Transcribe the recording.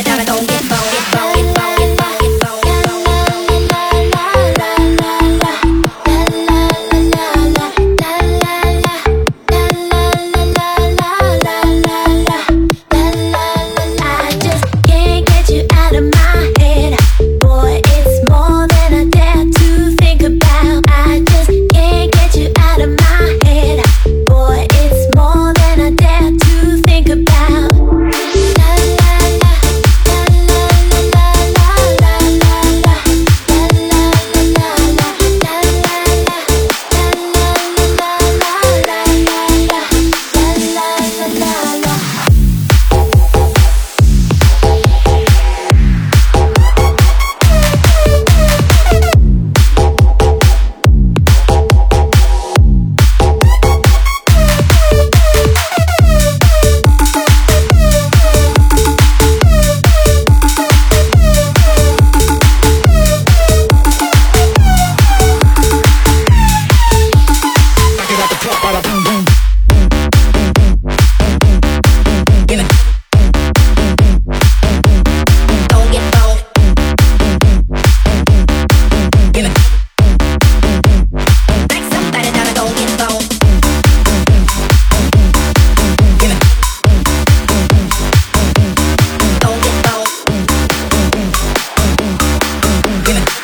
it, it, again.